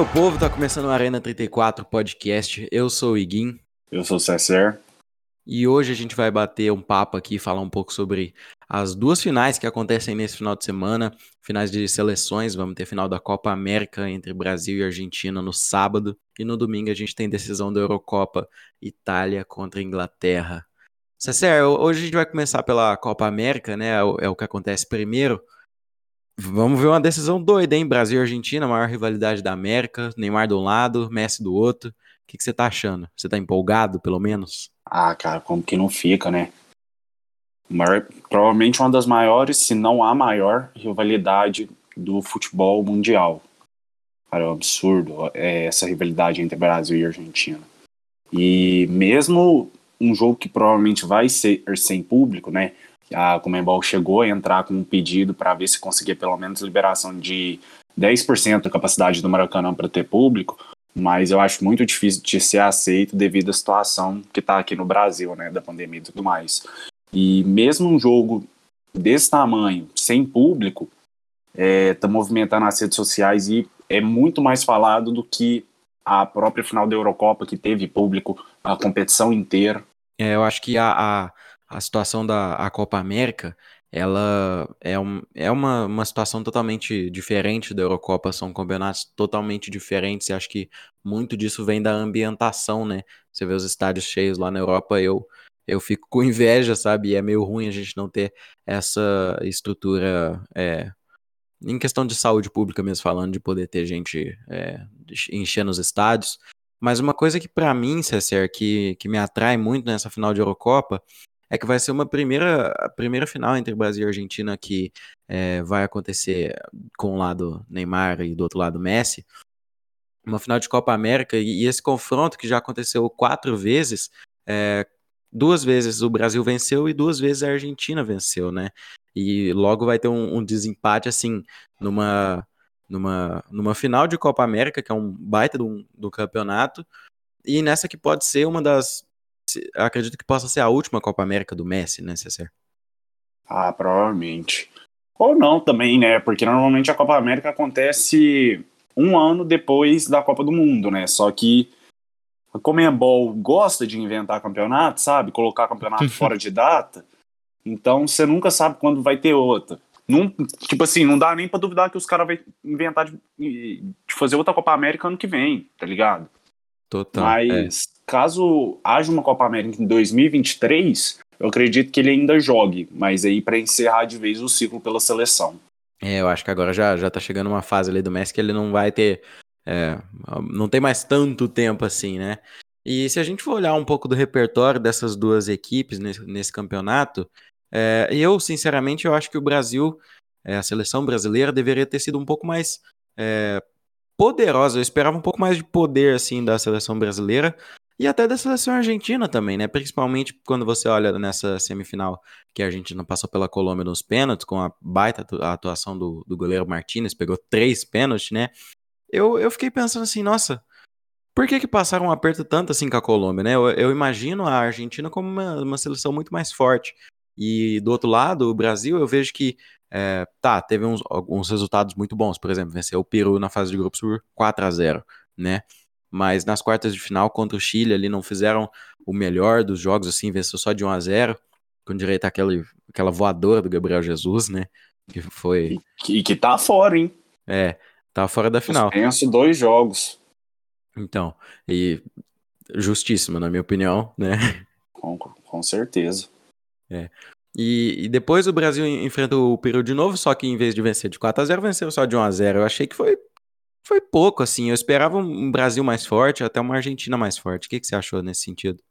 Meu povo, tá começando o Arena 34 podcast. Eu sou o Iguin. Eu sou o Cesser. E hoje a gente vai bater um papo aqui, falar um pouco sobre as duas finais que acontecem nesse final de semana, finais de seleções. Vamos ter final da Copa América entre Brasil e Argentina no sábado, e no domingo a gente tem decisão da Eurocopa, Itália contra Inglaterra. Cesser, hoje a gente vai começar pela Copa América, né? É o, é o que acontece primeiro. Vamos ver uma decisão doida, hein? Brasil e Argentina, maior rivalidade da América, Neymar de um lado, Messi do outro. O que, você tá achando? Você tá empolgado, pelo menos? Ah, cara, como que não fica, né? Maior, provavelmente uma das maiores, se não a maior, rivalidade do futebol mundial. Cara, é um absurdo é, essa rivalidade entre Brasil e Argentina. E mesmo um jogo que provavelmente vai ser sem público, né? A Comembol chegou a entrar com um pedido para ver se conseguia pelo menos liberação de 10% da capacidade do Maracanã para ter público, mas eu acho muito difícil de ser aceito devido à situação que está aqui no Brasil, né, da pandemia e tudo mais. E mesmo um jogo desse tamanho, sem público, está é, tá movimentando as redes sociais e é muito mais falado do que a própria final da Eurocopa, que teve público a competição inteira. É, eu acho que a, a, a situação da a Copa América, ela é, um, é uma, uma situação totalmente diferente da Eurocopa, são campeonatos totalmente diferentes e acho que muito disso vem da ambientação, né? Você vê os estádios cheios lá na Europa, eu, eu fico com inveja, sabe? E é meio ruim a gente não ter essa estrutura é, em questão de saúde pública mesmo falando, de poder ter gente é, enchendo os estádios. Mas uma coisa que para mim, César, que, que me atrai muito nessa final de Eurocopa é que vai ser uma primeira, a primeira final entre Brasil e Argentina que é, vai acontecer com o lado Neymar e do outro lado Messi. Uma final de Copa América e, e esse confronto que já aconteceu quatro vezes, é, duas vezes o Brasil venceu e duas vezes a Argentina venceu, né? E logo vai ter um, um desempate assim numa numa, numa final de Copa América, que é um baita do, do campeonato, e nessa que pode ser uma das. Acredito que possa ser a última Copa América do Messi, né, César? Ah, provavelmente. Ou não também, né? Porque normalmente a Copa América acontece um ano depois da Copa do Mundo, né? Só que a Comembol gosta de inventar campeonato, sabe? Colocar campeonato fora de data. Então você nunca sabe quando vai ter outra. Não, tipo assim, não dá nem pra duvidar que os caras vão inventar de, de, fazer outra Copa América ano que vem, tá ligado? Total. Mas é. Caso haja uma Copa América em 2023, eu acredito que ele ainda jogue, mas aí para encerrar de vez o ciclo pela seleção. É, eu acho que agora já, já tá chegando uma fase ali do Messi que ele não vai ter. É, não tem mais tanto tempo assim, né? E se a gente for olhar um pouco do repertório dessas duas equipes nesse, nesse campeonato, é, eu, sinceramente, eu acho que o Brasil, é, a seleção brasileira, deveria ter sido um pouco mais é, poderosa. Eu esperava um pouco mais de poder, assim, da seleção brasileira e até da seleção argentina também, né? Principalmente quando você olha nessa semifinal que a Argentina passou pela Colômbia nos pênaltis, com a baita atuação do, do goleiro Martinez, pegou três pênaltis, né? Eu, eu fiquei pensando assim, nossa, por que que passaram um aperto tanto assim com a Colômbia, né? Eu, eu imagino a Argentina como uma, uma seleção muito mais forte. E do outro lado, o Brasil, eu vejo que é, tá, teve uns, alguns resultados muito bons. Por exemplo, venceu o Peru na fase de grupos por 4 a 0 né? Mas nas quartas de final contra o Chile, ali não fizeram o melhor dos jogos, assim, venceu só de 1 a 0 com direito àquela, àquela voadora do Gabriel Jesus, né? Que foi. E que, que tá fora, hein? É, tá fora da final. Penso dois jogos. Então, e justíssimo, na minha opinião, né? Com, com certeza. É. E, e, depois o Brasil enfrenta o Peru de novo, só que em vez de vencer de 4 a 0 venceu só de 1 a 0 Eu achei que foi, foi pouco, assim. Eu esperava um Brasil mais forte, até uma Argentina mais forte. O que, que você achou nesse sentido?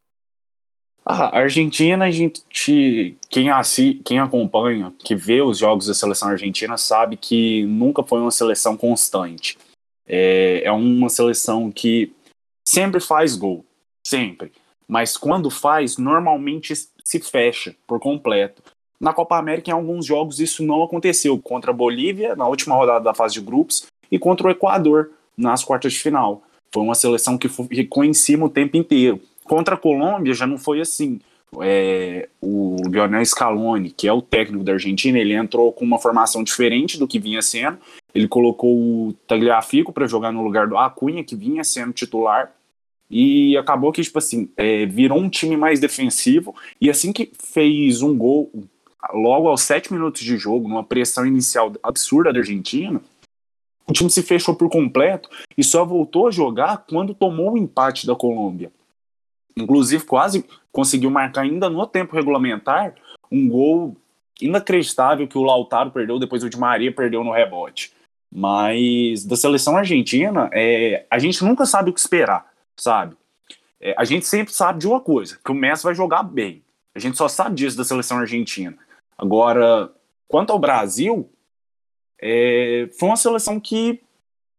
A Argentina, a gente. Quem, assi, quem acompanha, que vê os jogos da seleção argentina, sabe que nunca foi uma seleção constante. É, é uma seleção que sempre faz gol. Sempre. Mas quando faz, normalmente se fecha por completo. Na Copa América, em alguns jogos, isso não aconteceu. Contra a Bolívia, na última rodada da fase de grupos, e contra o Equador, nas quartas de final. Foi uma seleção que ficou em cima o tempo inteiro. Contra a Colômbia já não foi assim. é, o Lionel Scaloni, que é o técnico da Argentina, ele entrou com uma formação diferente do que vinha sendo. Ele colocou o Tagliafico para jogar no lugar do Acunha, que vinha sendo titular. E acabou que, tipo assim, é, virou um time mais defensivo. E assim que fez um gol, logo aos sete minutos de jogo, numa pressão inicial absurda da Argentina, o time se fechou por completo e só voltou a jogar quando tomou o empate da Colômbia. Inclusive, quase conseguiu marcar ainda no tempo regulamentar um gol inacreditável que o Lautaro perdeu, depois o Di Maria perdeu no rebote. Mas da seleção argentina, é, a gente nunca sabe o que esperar, sabe? É, a gente sempre sabe de uma coisa, que o Messi vai jogar bem. A gente só sabe disso da seleção argentina. Agora, quanto ao Brasil, é, foi uma seleção que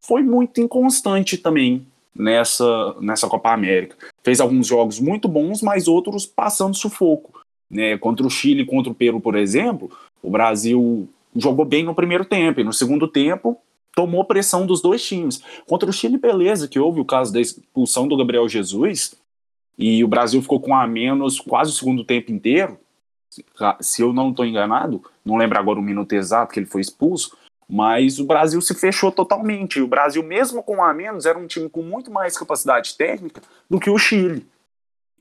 foi muito inconstante também nessa, nessa Copa América. Fez alguns jogos muito bons, mas outros passando sufoco. Né? Contra o Chile, contra o Peru, por exemplo, o Brasil jogou bem no primeiro tempo e no segundo tempo tomou pressão dos dois times. Contra o Chile, beleza, que houve o caso da expulsão do Gabriel Jesus e o Brasil ficou com a menos quase o segundo tempo inteiro. Se eu não estou enganado, não lembro agora o minuto exato que ele foi expulso, mas o Brasil se fechou totalmente. O Brasil, mesmo com um a menos, era um time com muito mais capacidade técnica do que o Chile.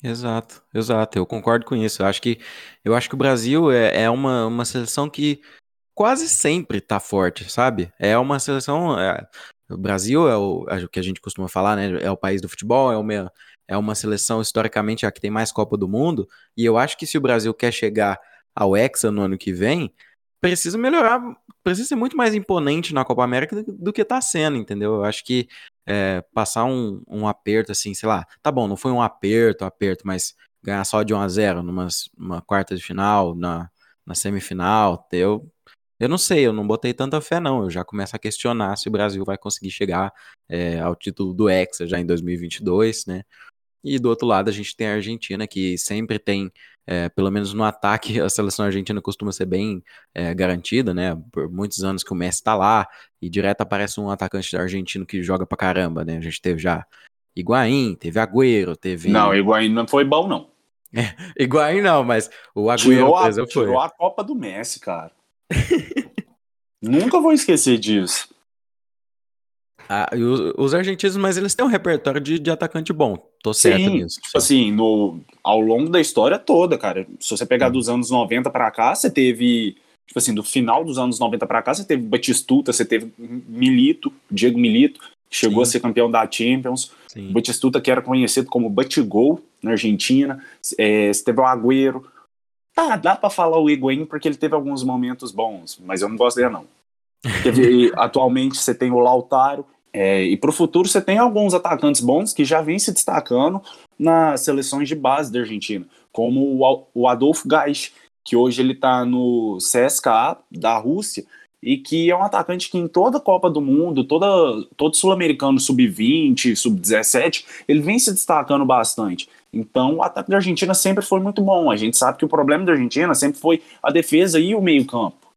Exato, exato. Eu concordo com isso. Eu acho que, eu acho que o Brasil é, é uma, uma seleção que quase sempre tá forte, sabe? É uma seleção. É, o Brasil é o, é o, que a gente costuma falar, né? É o país do futebol, é uma, é uma seleção historicamente a que tem mais Copa do Mundo. E eu acho que se o Brasil quer chegar ao Hexa no ano que vem, precisa melhorar, precisa ser muito mais imponente na Copa América do, do que está sendo, entendeu? Eu acho que é, passar um, um aperto assim, sei lá, tá bom, não foi um aperto, aperto, mas ganhar só de 1 a 0 numa, quarta de final, na, na semifinal, eu, eu não sei, eu não botei tanta fé não, eu já começo a questionar se o Brasil vai conseguir chegar é, ao título do Hexa já em 2022, né? E do outro lado a gente tem a Argentina, que sempre tem, é, pelo menos no ataque, a seleção argentina costuma ser bem é, garantida, né? Por muitos anos que o Messi tá lá e direto aparece um atacante argentino que joga pra caramba, né? A gente teve já Higuaín, teve Agüero, teve. Não, Higuaín não foi bom, não. É, Higuaín não, mas o Agüero, tirou a, exemplo, tirou a Copa do Messi, cara. Nunca vou esquecer disso. Ah, os, os, argentinos, mas eles têm um repertório de, de atacante bom. Tô certo sim, nisso. Tipo assim, no, ao longo da história toda, cara. Se você pegar hum. dos anos 90 para cá, você teve. Tipo assim, do final dos anos 90 para cá, você teve Batistuta, você teve Milito, Diego Milito, que chegou sim. a ser campeão da Champions. Sim. Batistuta, que era conhecido como Batigol na Argentina. É, você teve o Agüero. Tá, dá pra falar o Higuaín porque ele teve alguns momentos bons, mas eu não gosto dele, não. Teve, atualmente você tem o Lautaro, é, e para o futuro você tem alguns atacantes bons que já vêm se destacando nas seleções de base da Argentina, como o, Adolfo Gais, que hoje ele está no CSKA da Rússia e que é um atacante que em toda Copa do Mundo, toda, todo sul-americano sub-20, sub-17, ele vem se destacando bastante. Então o ataque da Argentina sempre foi muito bom. A gente sabe que o problema da Argentina sempre foi a defesa e o meio-campo.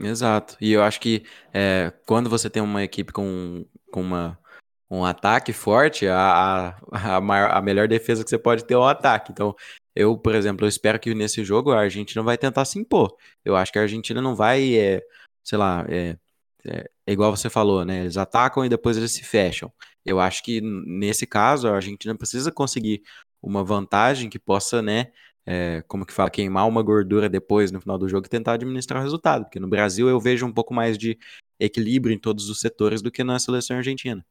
Exato. E eu acho que é, quando você tem uma equipe com, com uma, um ataque forte, a, a, a, maior, a melhor defesa que você pode ter é o ataque. Então, eu, por exemplo, eu espero que nesse jogo a Argentina vai tentar se impor. Eu acho que a Argentina não vai, é, sei lá, é, é, é igual você falou, né? Eles atacam e depois eles se fecham. Eu acho que nesse caso a Argentina precisa conseguir uma vantagem que possa, né, é, como que fala, queimar uma gordura depois no final do jogo e tentar administrar o resultado. Porque no Brasil eu vejo um pouco mais de equilíbrio em todos os setores do que na seleção argentina.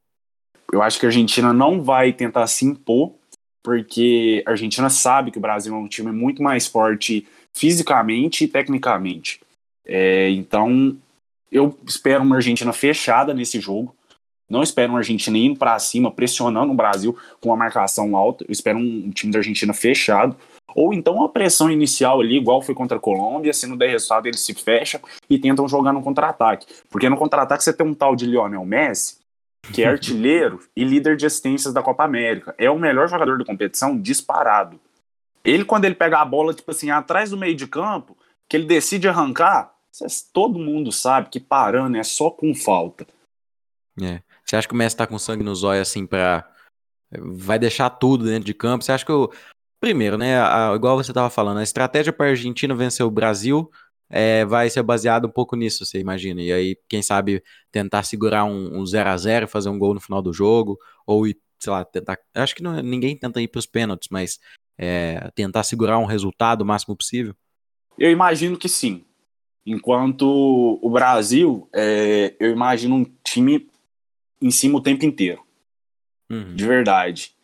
Eu acho que a Argentina não vai tentar se impor, porque a Argentina sabe que o Brasil é um time muito mais forte fisicamente e tecnicamente. É, então, eu espero uma Argentina fechada nesse jogo. Não espero uma Argentina indo para cima, pressionando o Brasil com uma marcação alta. Eu espero um, um time da Argentina fechado, ou então a pressão inicial ali, igual foi contra a Colômbia, se não der resultado eles se fecham e tentam jogar no contra-ataque. Porque no contra-ataque você tem um tal de Lionel Messi, que é artilheiro e líder de assistências da Copa América. É o melhor jogador da competição disparado. Ele, quando ele pega a bola, tipo assim, atrás do meio de campo, que ele decide arrancar, todo mundo sabe que parando é só com falta. É. Você acha que o Messi tá com sangue nos olhos assim pra. Vai deixar tudo dentro de campo? Você acha que o, Primeiro, né, a, igual você estava falando, a estratégia para a Argentina vencer o Brasil é, vai ser baseada um pouco nisso, você imagina. E aí, quem sabe, tentar segurar um, um 0 a 0 fazer um gol no final do jogo, ou, sei lá, tentar. Acho que não, ninguém tenta ir para os pênaltis, mas é, tentar segurar um resultado o máximo possível. Eu imagino que sim. Enquanto o Brasil, é, eu imagino um time em cima o tempo inteiro. Uhum. De verdade.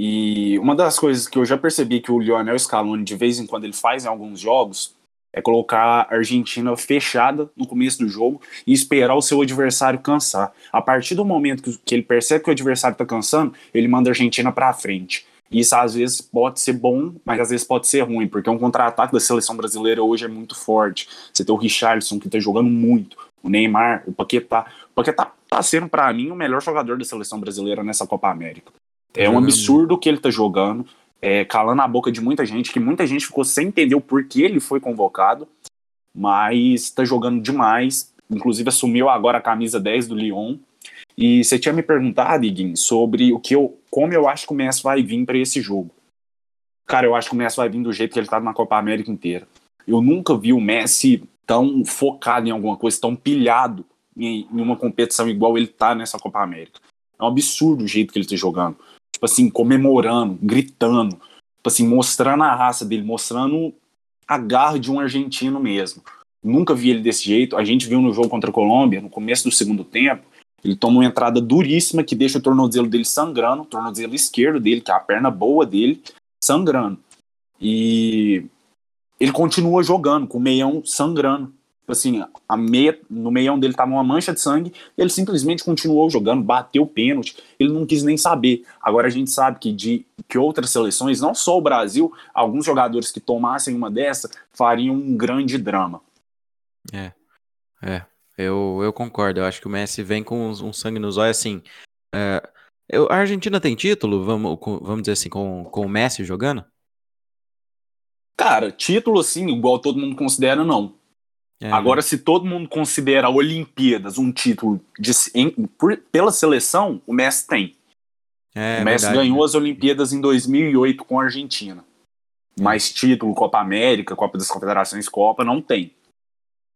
E uma das coisas que eu já percebi que o Lionel Scaloni, de vez em quando, ele faz em alguns jogos, é colocar a Argentina fechada no começo do jogo e esperar o seu adversário cansar. A partir do momento que ele percebe que o adversário está cansando, ele manda a Argentina para frente. Isso às vezes pode ser bom, mas às vezes pode ser ruim, porque um contra-ataque da seleção brasileira hoje é muito forte. Você tem o Richarlison, que está jogando muito, o Neymar, o Paquetá. O Paquetá tá sendo, para mim, o melhor jogador da seleção brasileira nessa Copa América. É um absurdo o que ele tá jogando, é, calando a boca de muita gente, que muita gente ficou sem entender o porquê ele foi convocado, mas tá jogando demais. Inclusive assumiu agora a camisa 10 do Lyon. E você tinha me perguntado, Iguin, sobre o que eu, como eu acho que o Messi vai vir para esse jogo. Cara, eu acho que o Messi vai vir do jeito que ele tá na Copa América inteira. Eu nunca vi o Messi tão focado em alguma coisa, tão pilhado em, em uma competição igual ele tá nessa Copa América. É um absurdo o jeito que ele tá jogando. Tipo assim, comemorando, gritando, tipo assim, mostrando a raça dele, mostrando a garra de um argentino mesmo. Nunca vi ele desse jeito. A gente viu no jogo contra a Colômbia, no começo do segundo tempo, ele toma uma entrada duríssima que deixa o tornozelo dele sangrando, o tornozelo esquerdo dele, que é a perna boa dele, sangrando. E ele continua jogando, com o meião sangrando. Assim, a meia, no meião dele tava uma mancha de sangue, ele simplesmente continuou jogando, bateu o pênalti, ele não quis nem saber. Agora a gente sabe que de que outras seleções, não só o Brasil, alguns jogadores que tomassem uma dessa fariam um grande drama. É, é, eu, eu concordo. Eu acho que o Messi vem com um sangue nos olhos, assim. É, eu, a Argentina tem título, vamos, vamos dizer assim, com, com o Messi jogando? Cara, título assim, igual todo mundo considera, não. É, Agora, se todo mundo considera Olimpíadas um título de, em, por, pela seleção, o Messi tem. É, o Messi verdade, ganhou né? as Olimpíadas em 2008 com a Argentina. Mas título, Copa América, Copa das Confederações, Copa, não tem.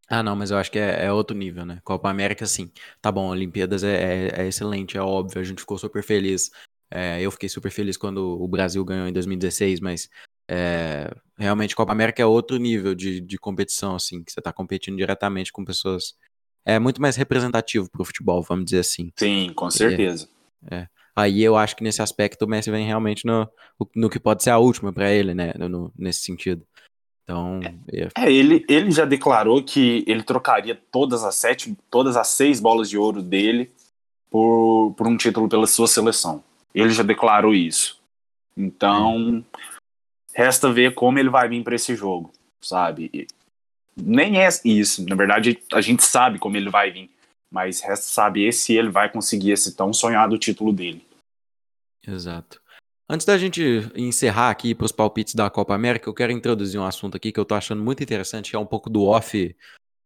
Ah, não, mas eu acho que é, é, outro nível, né? Copa América, sim. Tá bom, Olimpíadas é, é, é excelente, é óbvio, a gente ficou super feliz. É, eu fiquei super feliz quando o Brasil ganhou em 2016, mas é, realmente Copa América é outro nível de, de competição, assim, que você tá competindo diretamente com pessoas. É muito mais representativo pro futebol, vamos dizer assim. Sim, com certeza. É. Aí eu acho que nesse aspecto o Messi vem realmente no, no que pode ser a última para ele, né? No, nesse sentido. Então. É, é, ele, ele já declarou que ele trocaria todas as sete, todas as seis bolas de ouro dele por, por um título pela sua seleção. Ele já declarou isso. Então, resta ver como ele vai vir para esse jogo, sabe? E nem é isso. Na verdade, a gente sabe como ele vai vir. Mas resta saber se ele vai conseguir esse tão sonhado título dele. Exato. Antes da gente encerrar aqui para os palpites da Copa América, eu quero introduzir um assunto aqui que eu estou achando muito interessante, que é um pouco do off,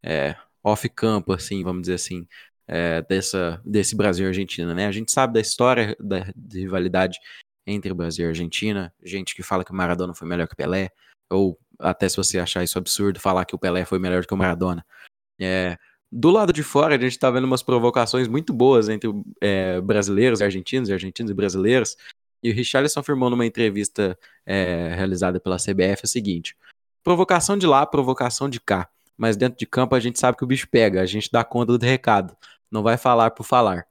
é, off campo, assim, vamos dizer assim, é, dessa, desse Brasil e Argentina, né? A gente sabe da história da rivalidade entre Brasil e Argentina, gente que fala que o Maradona foi melhor que o Pelé, ou até se você achar isso absurdo, falar que o Pelé foi melhor que o Maradona. É, do lado de fora, a gente está vendo umas provocações muito boas entre é, brasileiros e argentinos, e argentinos e brasileiros, e o Richarlison afirmou numa entrevista é, realizada pela CBF o seguinte: provocação de lá, provocação de cá. Mas dentro de campo a gente sabe que o bicho pega, a gente dá conta do recado. Não vai falar por falar.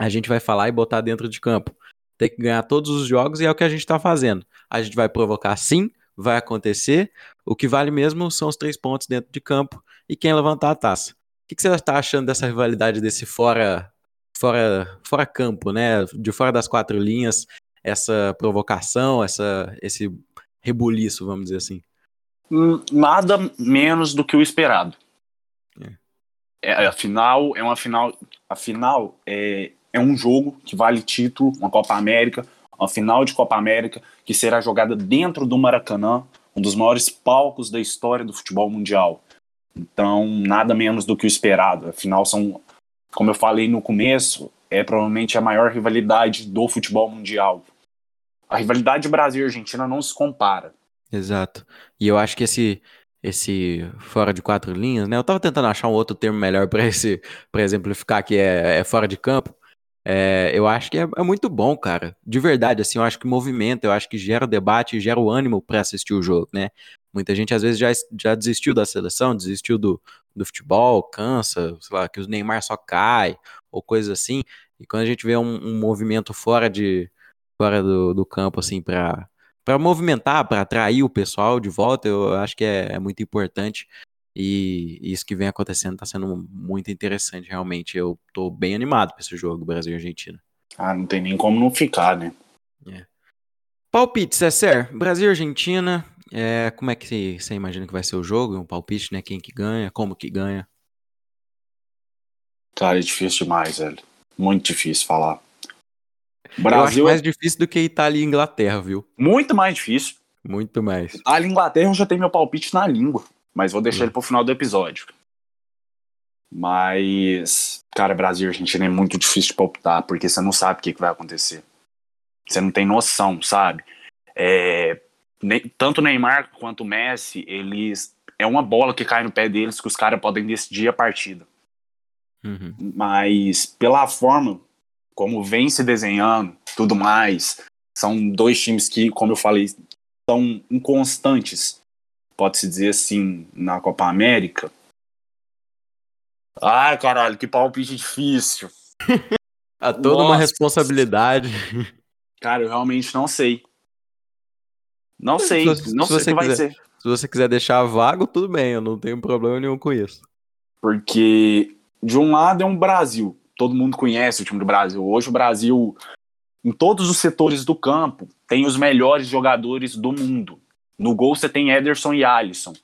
A gente vai falar e botar dentro de campo. Tem que ganhar todos os jogos e é o que a gente está fazendo. A gente vai provocar sim, vai acontecer. O que vale mesmo são os três pontos dentro de campo e quem levantar a taça. O que, que você está achando dessa rivalidade, desse fora, fora, fora campo, né? De fora das quatro linhas, essa provocação, essa, esse rebuliço, vamos dizer assim? Hum, nada menos do que o esperado. É. É, a final é uma final. A final é, é um jogo que vale título, uma Copa América, uma final de Copa América que será jogada dentro do Maracanã, um dos maiores palcos da história do futebol mundial. Então, nada menos do que o esperado. Afinal, são, como eu falei no começo, é provavelmente a maior rivalidade do futebol mundial. A rivalidade Brasil e Argentina não se compara. Exato. E eu acho que esse esse fora de quatro linhas, né? Eu tava tentando achar um outro termo melhor para esse para exemplificar que é, é fora de campo. É, eu acho que é, é, muito bom, cara. De verdade, assim, eu acho que movimenta, eu acho que gera debate, gera o ânimo para assistir o jogo, né? Muita gente às vezes já, já desistiu da seleção, desistiu do, do futebol, cansa, sei lá, que o Neymar só cai, ou coisa assim. E quando a gente vê um, um movimento fora de fora do, do campo, assim, para para movimentar, para atrair o pessoal de volta, eu acho que é, é muito importante. E isso que vem acontecendo está sendo muito interessante, realmente. Eu tô bem animado para esse jogo, Brasil e Argentina. Ah, não tem nem como não ficar, né? É. Palpite, César, Brasil e Argentina. É, como é que você imagina que vai ser o jogo? Um palpite, né? Quem que ganha, como que ganha? Cara, é difícil demais, velho. Muito difícil falar. Brasil... Acho mais difícil do que Itália e Inglaterra, viu? Muito mais difícil. Muito mais. Itália e Inglaterra eu já tenho meu palpite na língua, mas vou deixar hum. ele pro final do episódio. Mas, cara, Brasil e Argentina é muito difícil de palpitar, porque você não sabe o que, que vai acontecer. Você não tem noção, sabe? É, nem, tanto Neymar quanto Messi, eles. É uma bola que cai no pé deles que os caras podem decidir a partida. Uhum. Mas pela forma como vem se desenhando, tudo mais, são dois times que, como eu falei, são inconstantes, pode-se dizer assim, na Copa América. Ai, caralho, que palpite difícil. A toda Nossa. uma responsabilidade. Cara, eu realmente não sei. Não sei, se, não se sei o que quiser, vai ser. Se você quiser deixar vago, tudo bem, eu não tenho problema nenhum com isso. Porque, de um lado, é um Brasil todo mundo conhece o time do Brasil. Hoje o Brasil, em todos os setores do campo, tem os melhores jogadores do mundo. No gol você tem Ederson e Alisson.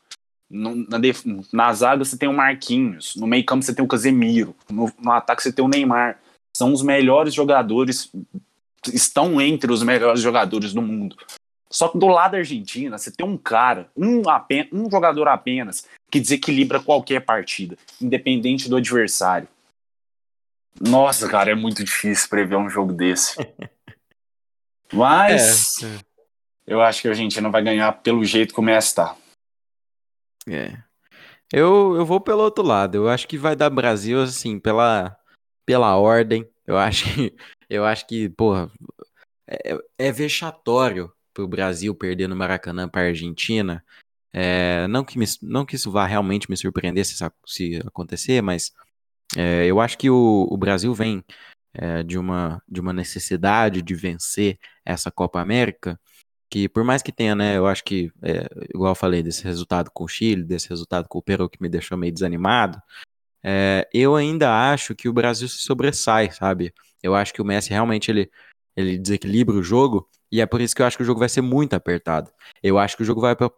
No, na, def... na zaga você tem o Marquinhos. No meio campo você tem o Casemiro. No, no ataque você tem o Neymar. São os melhores jogadores, estão entre os melhores jogadores do mundo. Só que do lado da Argentina, você tem um cara, um, apenas, um jogador apenas, que desequilibra qualquer partida, independente do adversário. Nossa, cara, é muito difícil prever um jogo desse. Mas é, é. Eu acho que a Argentina vai ganhar pelo jeito como é está. É. Eu, eu vou pelo outro lado. Eu acho que vai dar Brasil assim pela pela ordem. Eu acho que eu acho que, porra, é, é vexatório pro Brasil perder no Maracanã para Argentina. É, não, que me, não que isso vá realmente me surpreender se, se acontecer, mas é, eu acho que o, o Brasil vem é, de, uma, de uma necessidade de vencer essa Copa América, que por mais que tenha, né, eu acho que, é, igual eu falei, desse resultado com o Chile, desse resultado com o Peru que me deixou meio desanimado, é, eu ainda acho que o Brasil se sobressai, sabe? Eu acho que o Messi realmente ele, ele desequilibra o jogo, e é por isso que eu acho que o jogo vai ser muito apertado. Eu acho que o jogo vai pra...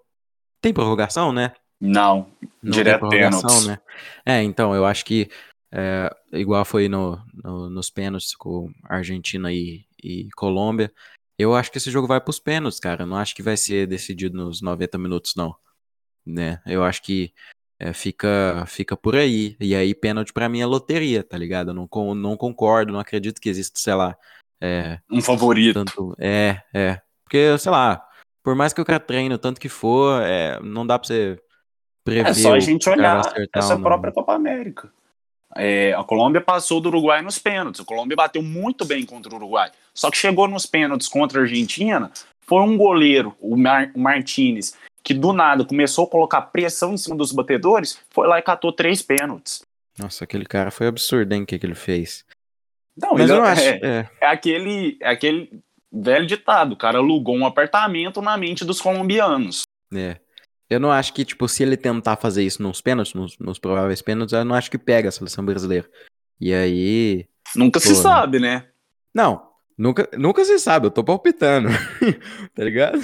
Tem prorrogação, né? Não, Não direto pênalti. Né? É, então, eu acho que é, igual foi no, no, nos pênaltis com Argentina e, e Colômbia. Eu acho que esse jogo vai para os pênaltis, cara. Eu não acho que vai ser decidido nos 90 minutos, não. Né? Eu acho que é, fica, fica por aí. E aí, pênalti para mim é loteria, tá ligado? Eu não, não concordo, não acredito que exista, sei lá. É, um favorito. Tanto, é, é. Porque, sei lá, por mais que o cara treine o tanto que for, é, não dá pra você prever. É só a gente olhar essa própria Copa América. É, a Colômbia passou do Uruguai nos pênaltis. A Colômbia bateu muito bem contra o Uruguai. Só que chegou nos pênaltis contra a Argentina, foi um goleiro, o, Mar o Martinez, que do nada começou a colocar pressão em cima dos batedores, foi lá e catou três pênaltis. Nossa, aquele cara foi absurdo, hein, o que, que ele fez. Não, Mas eu não acho. É, é. é, aquele, é aquele velho ditado, o cara alugou um apartamento na mente dos colombianos. É. Eu não acho que, tipo, se ele tentar fazer isso nos pênaltis, nos, nos prováveis pênaltis, eu não acho que pega a seleção brasileira. E aí. Nunca pô, se sabe, né? Não, nunca, nunca se sabe, eu tô palpitando. tá ligado?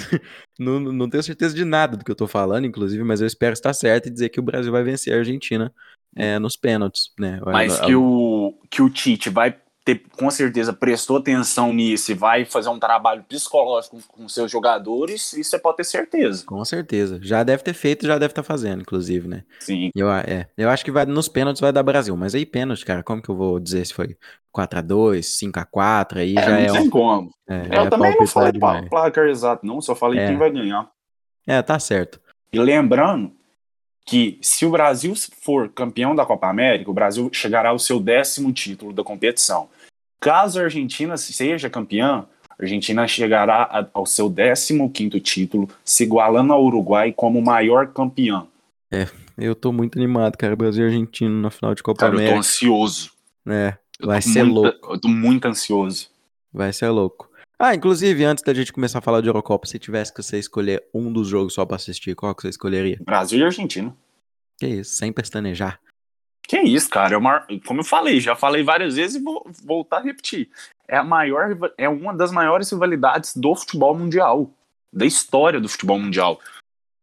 Não, não tenho certeza de nada do que eu tô falando, inclusive, mas eu espero estar certo e dizer que o Brasil vai vencer a Argentina é, nos pênaltis, né? Mas que, o, que o Tite vai ter, com certeza prestou atenção nisso e vai fazer um trabalho psicológico com seus jogadores, isso você pode ter certeza. Com certeza. Já deve ter feito, já deve estar tá fazendo, inclusive, né? Sim. Eu, é, eu acho que vai nos pênaltis vai dar Brasil, mas aí pênalti, cara, como que eu vou dizer se foi 4x2, 5x4, aí é, já é. Não tem um, como. É, eu é também não falei placar exato, não, só falei É. quem vai ganhar. É, tá certo. E lembrando que se o Brasil for campeão da Copa América, o Brasil chegará ao seu décimo título da competição. Caso a Argentina seja campeã, a Argentina chegará ao seu 15º título, se igualando ao Uruguai como maior campeã. Eu tô muito animado, cara. Brasil e Argentina na final de Copa Cara, eu tô América. ansioso. É, vai ser muito- louco. Eu tô muito ansioso. Vai ser louco. Ah, inclusive, antes da gente começar a falar de Eurocopa, se tivesse que você escolher um dos jogos só pra assistir, qual que você escolheria? Brasil e Argentina. Que isso, sem pestanejar. Que isso, cara. É uma, como eu falei, já falei várias vezes e vou voltar a repetir. É a maior, é uma das maiores rivalidades do futebol mundial, da história do futebol mundial.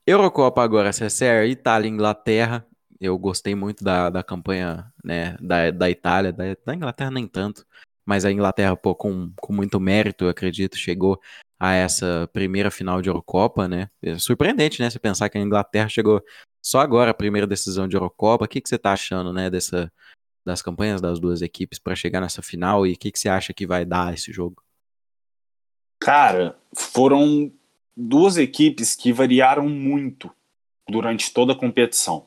Eurocopa agora, CSR, Itália e Inglaterra. Eu gostei muito da, da campanha né, da, da Itália, da, da Inglaterra nem tanto, mas a Inglaterra, pô, com, com muito mérito, eu acredito, chegou a essa primeira final de Eurocopa, né? É surpreendente, né? Você pensar que a Inglaterra chegou só agora a primeira decisão de Eurocopa. O que, que você tá achando, né, dessa, das campanhas das duas equipes para chegar nessa final e o que, que você acha que vai dar esse jogo? Cara, foram duas equipes que variaram muito durante toda a competição.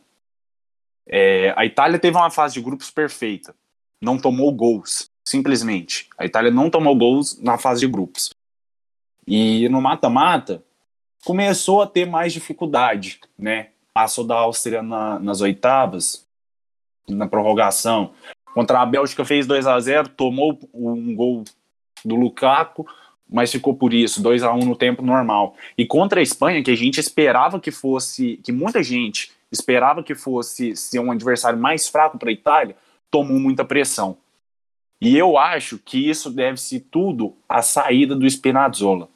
É, a Itália teve uma fase de grupos perfeita, não tomou gols, simplesmente. A Itália não tomou gols na fase de grupos. E no mata-mata começou a ter mais dificuldade, né? Passou da Áustria na- nas oitavas, na prorrogação. Contra a Bélgica fez 2 a 0 tomou um gol do Lukaku, mas ficou por isso, 2 a 1 no tempo normal. E contra a Espanha, que a gente esperava que fosse, que muita gente esperava que fosse ser um adversário mais fraco para a Itália, tomou muita pressão. E eu acho que isso deve-se tudo à saída do Spinazzola,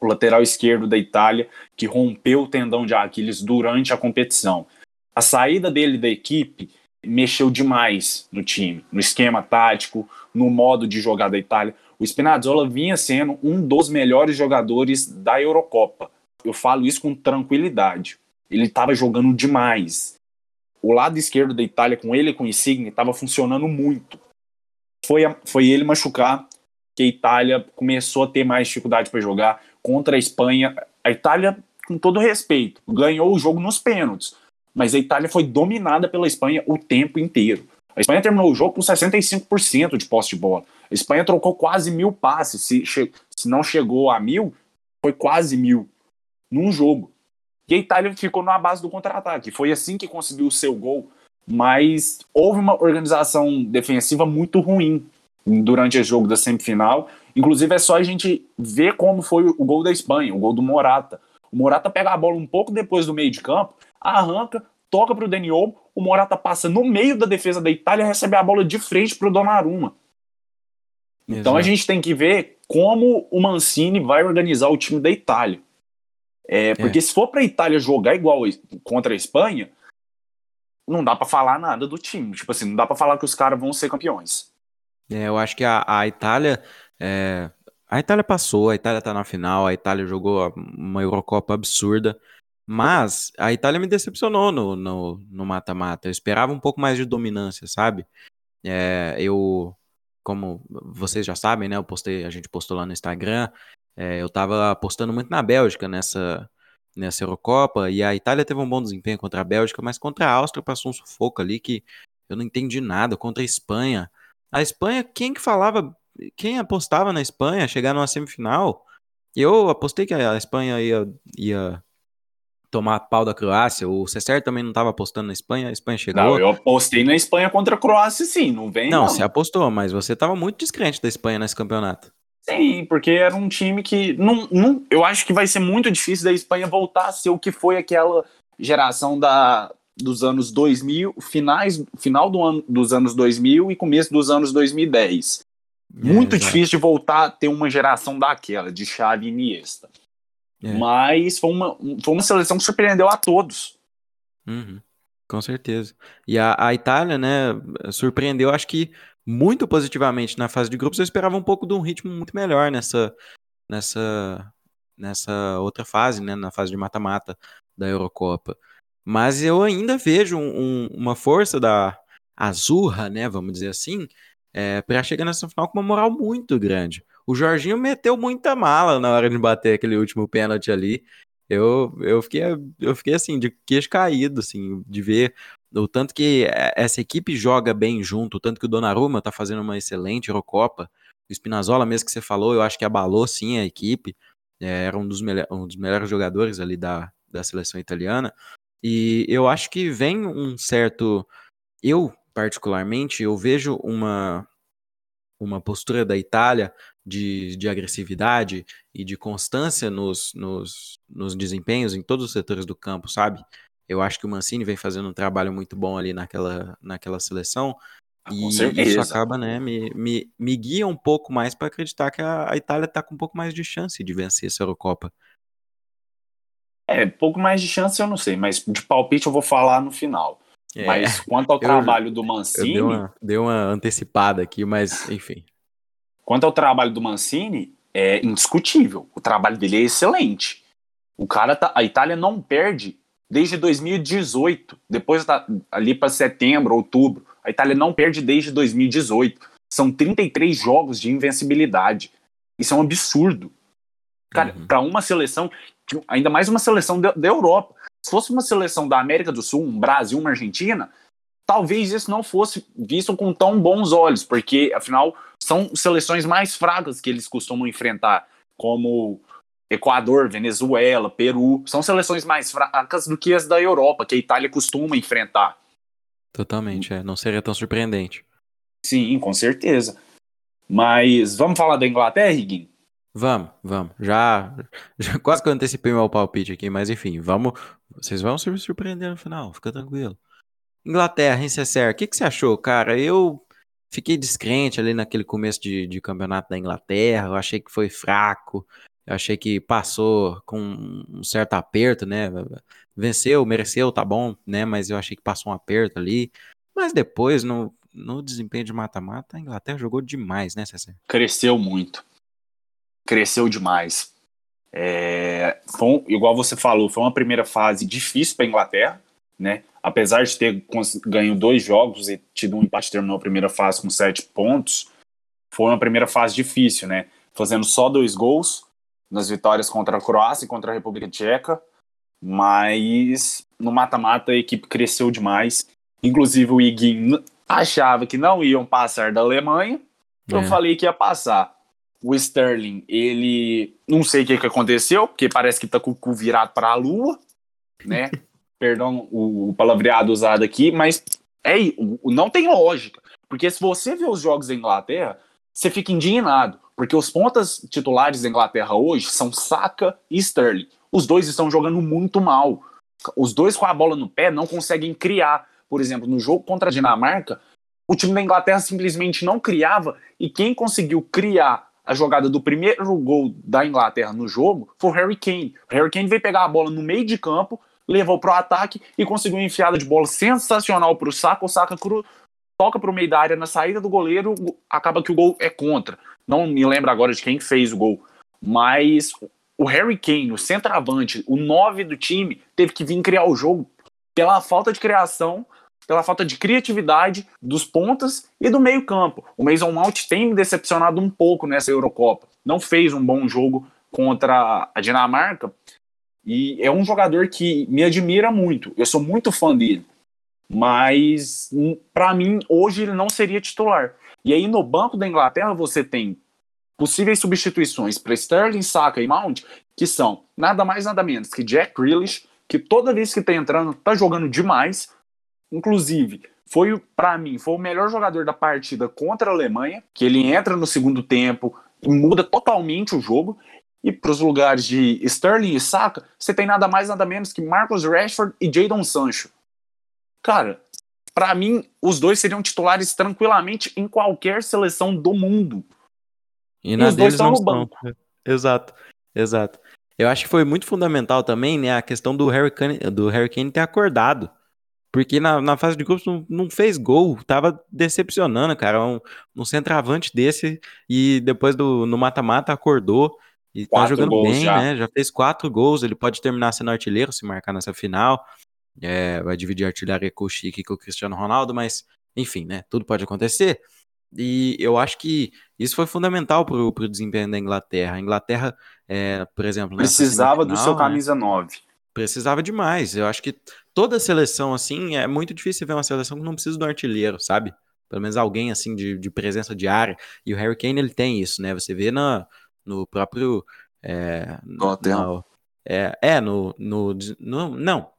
o lateral esquerdo da Itália, que rompeu o tendão de Aquiles durante a competição. A saída dele da equipe mexeu demais no time, no esquema tático, no modo de jogar da Itália. O Spinazzola vinha sendo um dos melhores jogadores da Eurocopa. Eu falo isso com tranquilidade. Ele estava jogando demais. O lado esquerdo da Itália, com ele e com o Insigne, estava funcionando muito. Foi, foi ele machucar que a Itália começou a ter mais dificuldade para jogar contra a Espanha. A Itália, com todo respeito, ganhou o jogo nos pênaltis, mas a Itália foi dominada pela Espanha o tempo inteiro. A Espanha terminou o jogo com 65% de posse de bola. A Espanha trocou quase mil passes. Se, se não chegou a mil, foi quase mil num jogo. E a Itália ficou na base do contra-ataque. Foi assim que conseguiu o seu gol. Mas houve uma organização defensiva muito ruim durante o jogo da semifinal. Inclusive, é só a gente ver como foi o gol da Espanha, o gol do Morata. O Morata pega a bola um pouco depois do meio de campo, arranca, toca para o Dani Olmo, o Morata passa no meio da defesa da Itália e recebe a bola de frente para o Donnarumma. Então a Exato. gente tem que ver como o Mancini vai organizar o time da Itália. É, porque se for para a Itália jogar igual contra a Espanha, não dá para falar nada do time. Tipo assim, não dá para falar que os caras vão ser campeões. É, eu acho que a, a Itália. é, a Itália passou, a Itália tá na final, a Itália jogou uma Eurocopa absurda. Mas a Itália me decepcionou no mata-mata. Eu esperava um pouco mais de dominância, sabe? É, eu, como vocês já sabem, né? Eu postei, a gente postou lá no Instagram. é, eu tava apostando muito na Bélgica nessa, nessa Eurocopa. E a Itália teve um bom desempenho contra a Bélgica, mas contra a Áustria passou um sufoco ali que eu não entendi nada. Contra a Espanha. A Espanha, quem que falava, quem apostava na Espanha chegar numa semifinal? Eu apostei que a Espanha ia, ia tomar pau da Croácia. O Cesar também não estava apostando na Espanha, a Espanha chegou. Não, eu apostei na Espanha contra a Croácia, sim, não vem Não, não. você apostou, mas você estava muito descrente da Espanha nesse campeonato. Sim, porque era um time que não, não, eu acho que vai ser muito difícil da Espanha voltar a ser o que foi aquela geração da, dos anos 2000, finais, final do ano, dos anos 2000 e começo dos anos 2010. Muito É, exato. difícil de voltar a ter uma geração daquela, de Xavi e Iniesta. É. Mas foi uma, foi uma seleção que surpreendeu a todos. Uhum, com certeza. E a, a Itália, né, surpreendeu, acho que muito positivamente na fase de grupos, eu esperava um pouco de um ritmo muito melhor nessa, nessa, nessa outra fase, né, na fase de mata-mata da Eurocopa. Mas eu ainda vejo um, uma força da Azurra, né, vamos dizer assim, é, para chegar nessa final com uma moral muito grande. O Jorginho meteu muita mala na hora de bater aquele último pênalti ali. Eu, eu, fiquei, eu fiquei assim, de queixo caído, assim, de ver o tanto que essa equipe joga bem junto, o tanto que o Donnarumma tá fazendo uma excelente Eurocopa. O Spinazzola, mesmo que você falou, eu acho que abalou sim a equipe. É, era um dos, um dos melhores jogadores ali da, da seleção italiana. E eu acho que vem um certo. Eu, particularmente, eu vejo uma, uma postura da Itália de, de agressividade e de constância nos, nos, nos desempenhos em todos os setores do campo, sabe? Eu acho que o Mancini vem fazendo um trabalho muito bom ali naquela, naquela seleção. Ah, e isso acaba, né, me, me, me guia um pouco mais para acreditar que a, a Itália está com um pouco mais de chance de vencer essa Eurocopa. É, pouco mais de chance eu não sei, mas de palpite eu vou falar no final. É, mas quanto ao eu, trabalho do Mancini. Eu dei uma, dei uma antecipada aqui, mas enfim. Quanto ao trabalho do Mancini, é indiscutível. O trabalho dele é excelente. O cara tá, a Itália não perde desde 2018. Depois tá ali para setembro, outubro. A Itália não perde desde 2018. São 33 jogos de invencibilidade. Isso é um absurdo. Cara, uhum. para uma seleção, ainda mais uma seleção da, da Europa. Se fosse uma seleção da América do Sul, um Brasil, uma Argentina, talvez isso não fosse visto com tão bons olhos, porque afinal são seleções mais fracas que eles costumam enfrentar, como Equador, Venezuela, Peru. São seleções mais fracas do que as da Europa, que a Itália costuma enfrentar. Totalmente, é. Não seria tão surpreendente. Sim, com certeza. Mas vamos falar da Inglaterra, Higuin? Vamos, vamos. Já, já quase que eu antecipei meu palpite aqui, mas enfim, vamos. Vocês vão se surpreender no final, fica tranquilo. Inglaterra, Rensselaer, o que, que você achou, cara? Eu fiquei descrente ali naquele começo de, de campeonato da Inglaterra. Eu achei que foi fraco. Eu achei que passou com um certo aperto, né? Venceu, mereceu, tá bom, né? Mas eu achei que passou um aperto ali. Mas depois, no, no desempenho de mata-mata, a Inglaterra jogou demais, né, César? Cresceu muito. Cresceu demais. É, foi, igual você falou, foi uma primeira fase difícil para a Inglaterra, né? apesar de ter ganho dois jogos e tido um empate, terminou a primeira fase com sete pontos, foi uma primeira fase difícil, né? Fazendo só dois gols nas vitórias contra a Croácia e contra a República Tcheca, mas no mata-mata a equipe cresceu demais. Inclusive o Iguin achava que não iam passar da Alemanha, é. eu falei que ia passar. O Sterling, ele não sei o que, que aconteceu, porque parece que tá com o cu virado para a lua, né? perdão o palavreado usado aqui, mas é, não tem lógica. Porque se você vê os jogos da Inglaterra, você fica indignado. Porque os pontas titulares da Inglaterra hoje são Saka e Sterling. Os dois estão jogando muito mal. Os dois com a bola no pé não conseguem criar. Por exemplo, no jogo contra a Dinamarca, o time da Inglaterra simplesmente não criava e quem conseguiu criar a jogada do primeiro gol da Inglaterra no jogo foi o Harry Kane. O Harry Kane veio pegar a bola no meio de campo, levou pro ataque e conseguiu uma enfiada de bola sensacional pro Saka. O Saka cru, toca pro meio da área na saída do goleiro, acaba que o gol é contra. Não me lembro agora de quem fez o gol, mas o Harry Kane, o centroavante, o 9 do time, teve que vir criar o jogo pela falta de criação, pela falta de criatividade dos pontas e do meio-campo. O Mason Mount tem me decepcionado um pouco nessa Eurocopa. Não fez um bom jogo contra a Dinamarca, e é um jogador que me admira muito. Eu sou muito fã dele. Mas, hum, para mim, hoje ele não seria titular. E aí, no banco da Inglaterra, você tem possíveis substituições para Sterling, Saka e Mount, que são nada mais nada menos que Jack Grealish, que toda vez que tá entrando, tá jogando demais. Inclusive, foi para mim, foi o melhor jogador da partida contra a Alemanha, que ele entra no segundo tempo e muda totalmente o jogo. E para os lugares de Sterling e Saka, você tem nada mais nada menos que Marcus Rashford e Jadon Sancho. Cara, para mim, os dois seriam titulares tranquilamente em qualquer seleção do mundo. E, e na os dois estão no banco. Exato, exato. Eu acho que foi muito fundamental também, né, a questão do Harry Kane, do Harry Kane ter acordado. Porque na, na fase de grupos não, não fez gol, tava decepcionando, cara. Um, um centroavante desse e depois do, no mata-mata acordou e tá jogando bem, já. né? Já fez quatro gols, ele pode terminar sendo artilheiro se marcar nessa final. É, vai dividir a artilharia com o Chique e com o Cristiano Ronaldo, mas enfim, né? Tudo pode acontecer. E eu acho que isso foi fundamental para o desempenho da Inglaterra. A Inglaterra, é, por exemplo. Precisava do seu né, camisa né, 9. Precisava demais. Eu acho que toda seleção, assim, é muito difícil ver uma seleção que não precisa do artilheiro, sabe? Pelo menos alguém, assim, de, de presença diária. E o Harry Kane, ele tem isso, né? Você vê na, no próprio. É, no hotel. é, é no, no, no. Não,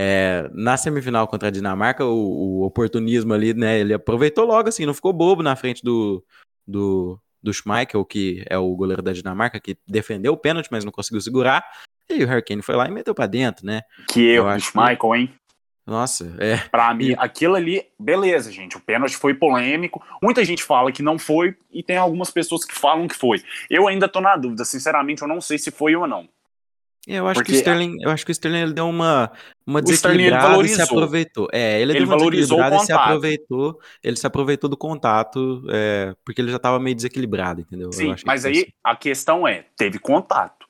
é, na semifinal contra a Dinamarca, o, o, oportunismo ali, né? Ele aproveitou logo, assim, não ficou bobo na frente do, do, do Schmeichel, que é o goleiro da Dinamarca, que defendeu o pênalti, mas não conseguiu segurar. E o Harry Kane foi lá e meteu pra dentro, né? Que erro do Schmeichel, hein? Nossa, é. Pra mim, aquilo ali, beleza, gente. O pênalti foi polêmico. Muita gente fala que não foi, e tem algumas pessoas que falam que foi. Eu ainda tô na dúvida, sinceramente, eu não sei se foi ou não. Eu acho Porque que o Sterling, eu acho que o Sterling ele deu uma, uma desequilibrada e se aproveitou. É, ele, ele deu uma valorizou e se aproveitou, ele se aproveitou do contato, é, porque ele já estava meio desequilibrado, entendeu? Sim, mas que aí assim. a questão é, teve contato.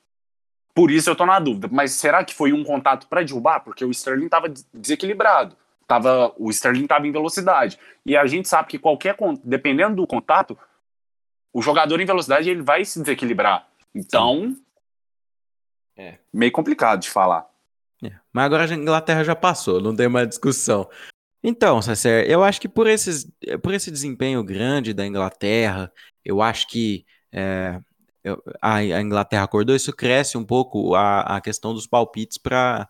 Por isso eu tô na dúvida. Mas será que foi um contato para derrubar? Porque o Sterling estava desequilibrado. Tava, o Sterling estava em velocidade. E a gente sabe que qualquer, dependendo do contato, o jogador em velocidade ele vai se desequilibrar. Então, Sim. É. Meio complicado de falar. É. Mas agora a Inglaterra já passou, não tem mais discussão. Então, Sacer, eu acho que por, esses, por esse desempenho grande da Inglaterra, eu acho que é, a, Inglaterra acordou, isso cresce um pouco a, a questão dos palpites para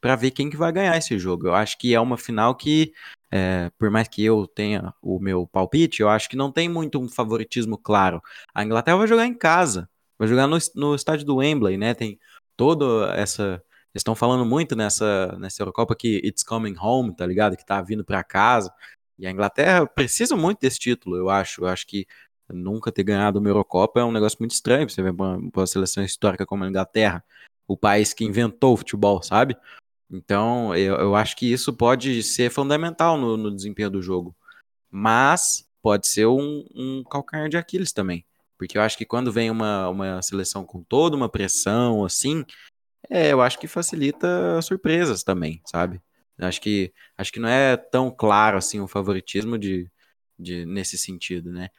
para ver quem que vai ganhar esse jogo. Eu acho que é uma final que, é, por mais que eu tenha o meu palpite, eu acho que não tem muito um favoritismo claro. A Inglaterra vai jogar em casa, vai jogar no, no estádio do Wembley, né? Tem toda essa. Eles estão falando muito nessa, nessa Eurocopa que it's coming home, tá ligado? Que tá vindo para casa. E a Inglaterra precisa muito desse título, eu acho. Eu acho que nunca ter ganhado uma Eurocopa é um negócio muito estranho. Você vê uma, uma seleção histórica como a Inglaterra, o país que inventou o futebol, sabe? Então, eu, eu acho que isso pode ser fundamental no, no desempenho do jogo. Mas pode ser um, um calcanhar de Aquiles também. Porque eu acho que quando vem uma, uma seleção com toda uma pressão, assim, é, eu acho que facilita surpresas também, sabe? Acho que, acho que não é tão claro assim o favoritismo de, de nesse sentido, né?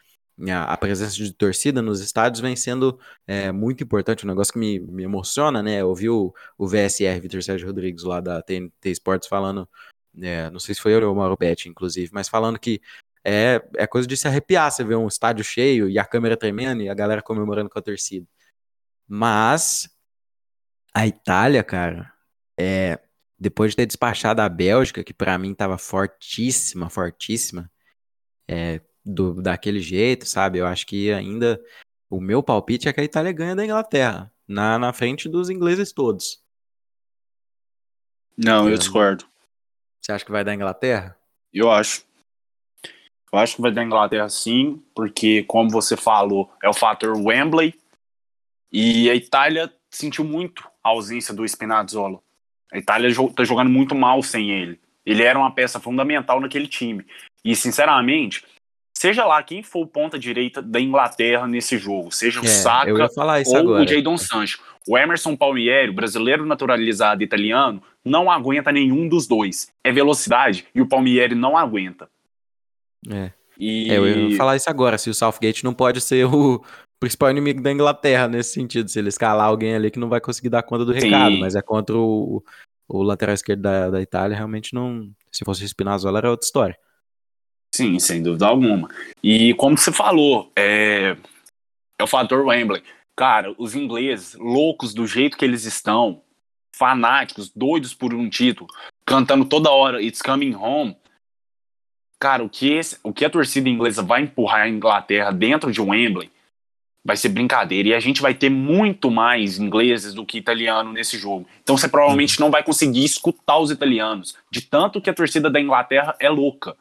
A, a presença de torcida nos estádios vem sendo é, muito importante, um negócio que me, me emociona, né? Eu ouvi o, o VSR, Vitor Sérgio Rodrigues, lá da TNT Sports, falando, é, não sei se foi eu ou o Mauro Betti, inclusive, mas falando que é, é coisa de se arrepiar você ver um estádio cheio e a câmera tremendo e a galera comemorando com a torcida. Mas a Itália, cara, é, depois de ter despachado a Bélgica, que para mim tava fortíssima, fortíssima, é, do, daquele jeito, sabe? Eu acho que ainda o meu palpite é que a Itália ganha da Inglaterra, na, na frente dos ingleses todos. Não, eu discordo. Você acha que vai dar Inglaterra? Eu acho. Eu acho que vai dar Inglaterra sim, porque, como você falou, é o fator Wembley. E a Itália sentiu muito a ausência do Spinazzola. A Itália está jogando muito mal sem ele. Ele era uma peça fundamental naquele time. E, sinceramente, seja lá quem for o ponta direita da Inglaterra nesse jogo, seja o é, Saka ou agora. o Jadon Sancho, o Emerson Palmieri, o brasileiro naturalizado italiano, não aguenta nenhum dos dois. É velocidade e o Palmieri não aguenta. É. E... é. Eu ia falar isso agora, se o Southgate não pode ser o principal inimigo da Inglaterra nesse sentido, se ele escalar alguém ali que não vai conseguir dar conta do Sim. recado, mas é contra o, o lateral esquerdo da, da Itália, realmente não. Se fosse o Spinazzola era outra história. Sim, sem dúvida alguma. E como você falou, é, é o fator Wembley. Cara, os ingleses, loucos do jeito que eles estão, fanáticos, doidos por um título, cantando toda hora It's Coming Home, Cara, o que, esse, o que a torcida inglesa vai empurrar a Inglaterra dentro de Wembley vai ser brincadeira. E a gente vai ter muito mais ingleses do que italiano nesse jogo. Então você provavelmente não vai conseguir escutar os italianos. De tanto que a torcida da Inglaterra é louca.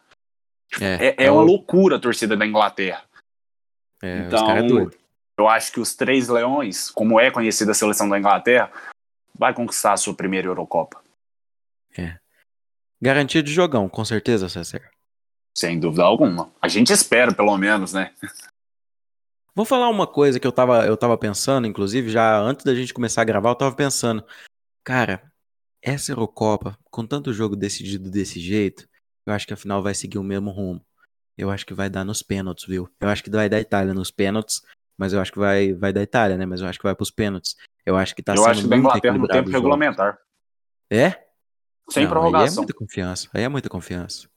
É, é, é, é uma loucura a torcida da Inglaterra. É, então, é eu acho que os Três Leões, como é conhecida a seleção da Inglaterra, vai conquistar a sua primeira Eurocopa. É. Garantia de jogão, com certeza, César. Sem dúvida alguma. A gente espera, pelo menos, né? Vou falar uma coisa que eu tava, eu tava pensando, inclusive, já antes da gente começar a gravar, eu tava pensando, cara, essa Eurocopa, com tanto jogo decidido desse jeito, eu acho que a final vai seguir o mesmo rumo. Eu acho que vai dar nos pênaltis, viu? Eu acho que vai dar Itália nos pênaltis, mas eu acho que vai, vai dar Itália, né? Mas eu acho que vai pros pênaltis. Eu acho que tá Eu sendo acho que da Inglaterra no tempo regulamentar. É? Sem Não, Aí é prorrogação. muita confiança. Aí é muita confiança.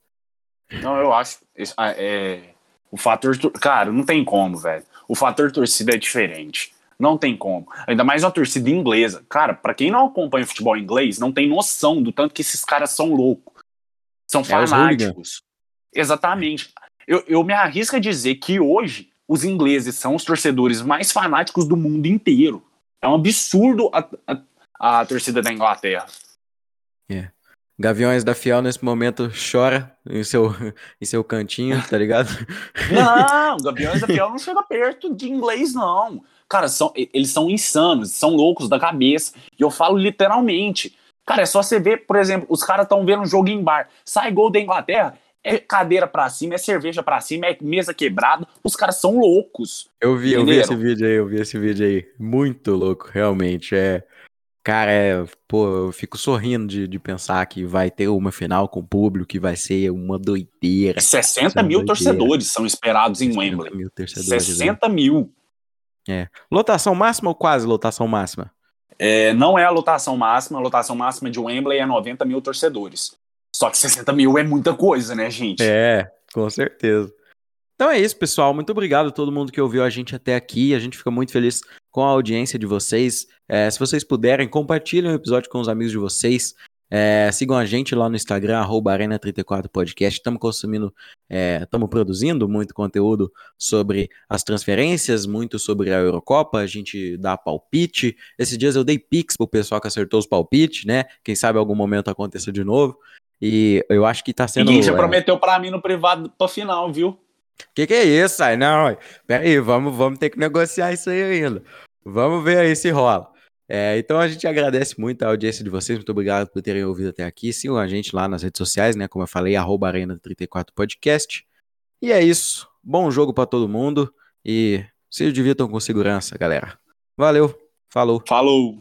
Não, eu acho. Ah, é, o fator. tor- Cara, não tem como, velho. O fator torcida é diferente. Não tem como. Ainda mais uma torcida inglesa. Cara, pra quem não acompanha futebol inglês, não tem noção do tanto que esses caras são loucos. São É, os fanáticos. Exatamente. Eu, eu me arrisco a dizer que hoje os ingleses são os torcedores mais fanáticos do mundo inteiro. É um absurdo a, a, a torcida da Inglaterra. Gaviões da Fiel nesse momento chora em seu, em seu cantinho, tá ligado? Não, Gaviões da Fiel não chega perto de inglês, não. Cara, são, eles são insanos, são loucos da cabeça. E eu falo literalmente. Cara, é só você ver, por exemplo, os caras estão vendo um jogo em bar. Sai gol da Inglaterra, é cadeira pra cima, é cerveja pra cima, é mesa quebrada. Os caras são loucos. Eu vi, eu vi Entenderam? esse vídeo aí, eu vi esse vídeo aí. Muito louco, realmente. É. Cara, é. Pô, eu fico sorrindo de, de pensar que vai ter uma final com público, que vai ser uma doideira. 60 Isso é mil doideira. torcedores são esperados em 60 Wembley. mil torcedores, né? 60 mil. Lotação máxima ou quase lotação máxima? É, não é a lotação máxima, a lotação máxima de Wembley é 90 mil torcedores. Só que 60 mil é muita coisa, né, gente? É, com certeza. Então é isso, pessoal. Muito obrigado a todo mundo que ouviu a gente até aqui. A gente fica muito feliz com a audiência de vocês. É, se vocês puderem, compartilhem o episódio com os amigos de vocês. É, sigam a gente lá no Instagram, arroba Arena34podcast. Estamos consumindo, estamos produzindo muito conteúdo sobre as transferências, muito sobre a Eurocopa. A gente dá palpite. Esses dias eu dei pix pro pessoal que acertou os palpites, né? Quem sabe algum momento aconteça de novo. E eu acho que tá sendo. Ninguém já é, prometeu pra mim no privado pra final, viu? Que que é isso, aí? Não, ué. pera aí, vamos, vamos ter que negociar isso aí ainda. Vamos ver aí se rola. É, então a gente agradece muito a audiência de vocês, muito obrigado por terem ouvido até aqui. Sigam a gente lá nas redes sociais, né? Como eu falei, arroba Arena34podcast. E é isso. Bom jogo pra todo mundo e se divirtam com segurança, galera. Valeu, falou. Falou.